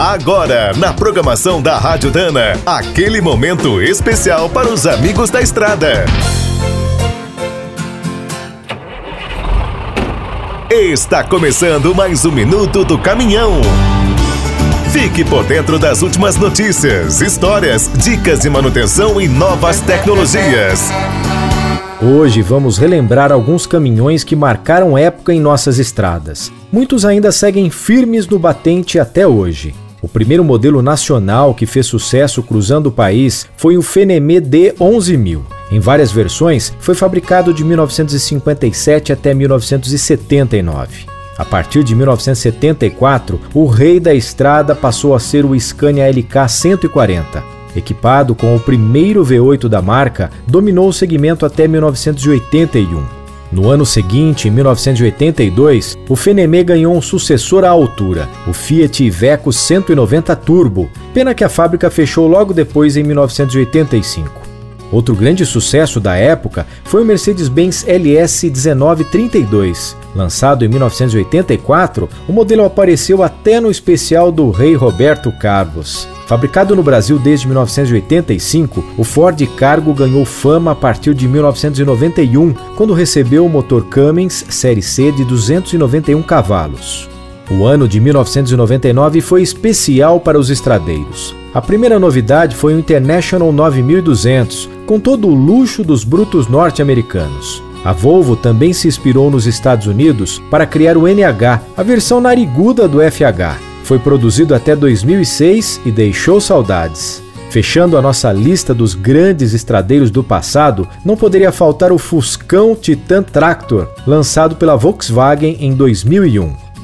Agora, na programação da Rádio Dana, aquele momento especial para os amigos da estrada. Está começando mais um minuto do caminhão. Fique por dentro das últimas notícias, histórias, dicas de manutenção e novas tecnologias. Hoje vamos relembrar alguns caminhões que marcaram época em nossas estradas. Muitos ainda seguem firmes no batente até hoje. O primeiro modelo nacional que fez sucesso cruzando o país foi o Fenemê D11000. Em várias versões, foi fabricado de 1957 até 1979. A partir de 1974, o rei da estrada passou a ser o Scania LK 140. Equipado com o primeiro V8 da marca, dominou o segmento até 1981. No ano seguinte, em 1982, o Fenemê ganhou um sucessor à altura, o Fiat Iveco 190 Turbo, pena que a fábrica fechou logo depois em 1985. Outro grande sucesso da época foi o Mercedes-Benz LS 1932. Lançado em 1984, o modelo apareceu até no especial do rei Roberto Carlos. Fabricado no Brasil desde 1985, o Ford Cargo ganhou fama a partir de 1991, quando recebeu o motor Cummins Série C de 291 cavalos. O ano de 1999 foi especial para os estradeiros. A primeira novidade foi o International 9200, com todo o luxo dos brutos norte-americanos. A Volvo também se inspirou nos Estados Unidos para criar o NH, a versão nariguda do FH. Foi produzido até 2006 e deixou saudades. Fechando a nossa lista dos grandes estradeiros do passado, não poderia faltar o Fuscão Titan Tractor, lançado pela Volkswagen em 2001.